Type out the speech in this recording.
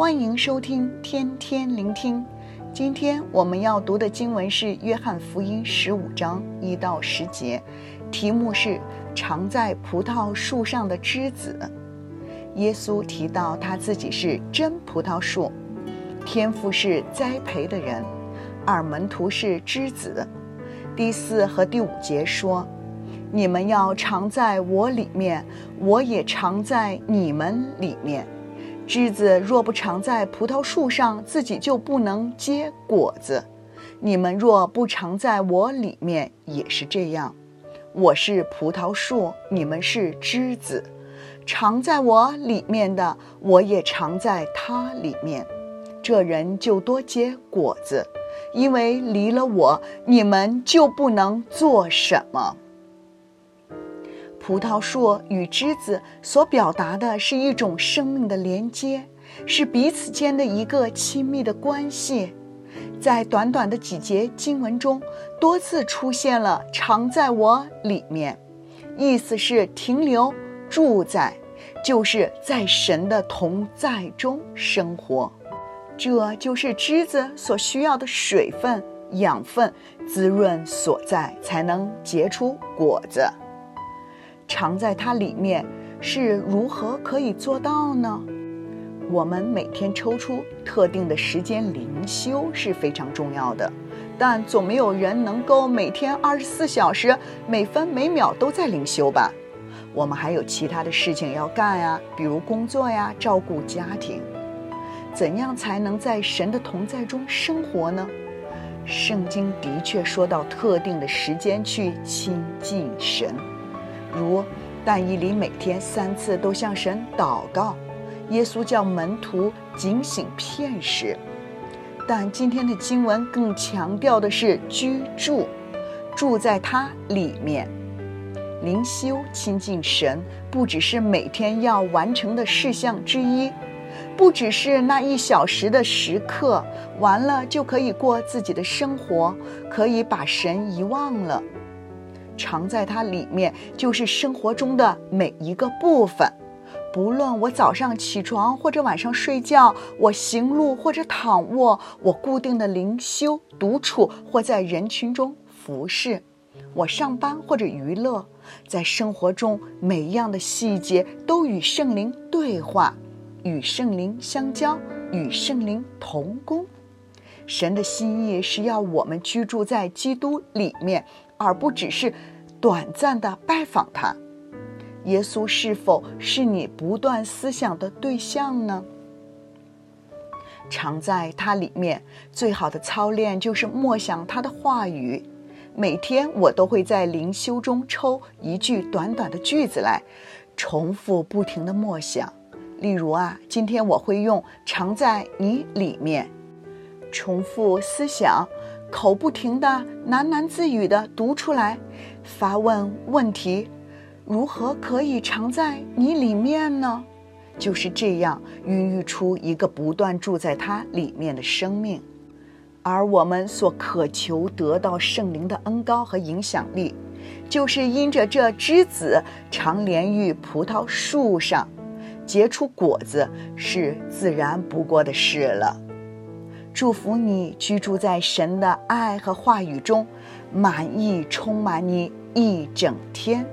欢迎收听天天聆听。今天我们要读的经文是《约翰福音》十五章一到十节，题目是“常在葡萄树上的枝子”。耶稣提到他自己是真葡萄树，天父是栽培的人，二门徒是枝子。第四和第五节说。你们要常在我里面，我也常在你们里面。枝子若不常在葡萄树上，自己就不能结果子。你们若不常在我里面，也是这样。我是葡萄树，你们是枝子。常在我里面的，我也常在他里面。这人就多结果子，因为离了我，你们就不能做什么。葡萄树与枝子所表达的是一种生命的连接，是彼此间的一个亲密的关系。在短短的几节经文中，多次出现了“常在我里面”，意思是停留、住在，就是在神的同在中生活。这就是枝子所需要的水分、养分、滋润所在，才能结出果子。藏在它里面是如何可以做到呢？我们每天抽出特定的时间灵修是非常重要的，但总没有人能够每天二十四小时每分每秒都在灵修吧？我们还有其他的事情要干呀，比如工作呀，照顾家庭。怎样才能在神的同在中生活呢？圣经的确说到特定的时间去亲近神。如但以理每天三次都向神祷告，耶稣叫门徒警醒片时。但今天的经文更强调的是居住，住在他里面。灵修亲近神，不只是每天要完成的事项之一，不只是那一小时的时刻，完了就可以过自己的生活，可以把神遗忘了。藏在它里面，就是生活中的每一个部分。不论我早上起床或者晚上睡觉，我行路或者躺卧，我固定的灵修、独处或在人群中服侍，我上班或者娱乐，在生活中每一样的细节都与圣灵对话，与圣灵相交，与圣灵同工。神的心意是要我们居住在基督里面。而不只是短暂的拜访他，耶稣是否是你不断思想的对象呢？常在他里面，最好的操练就是默想他的话语。每天我都会在灵修中抽一句短短的句子来，重复不停的默想。例如啊，今天我会用“常在你里面”，重复思想。口不停地喃喃自语地读出来，发问问题：如何可以藏在你里面呢？就是这样孕育出一个不断住在它里面的生命。而我们所渴求得到圣灵的恩膏和影响力，就是因着这枝子常连于葡萄树上，结出果子，是自然不过的事了。祝福你居住在神的爱和话语中，满意充满你一整天。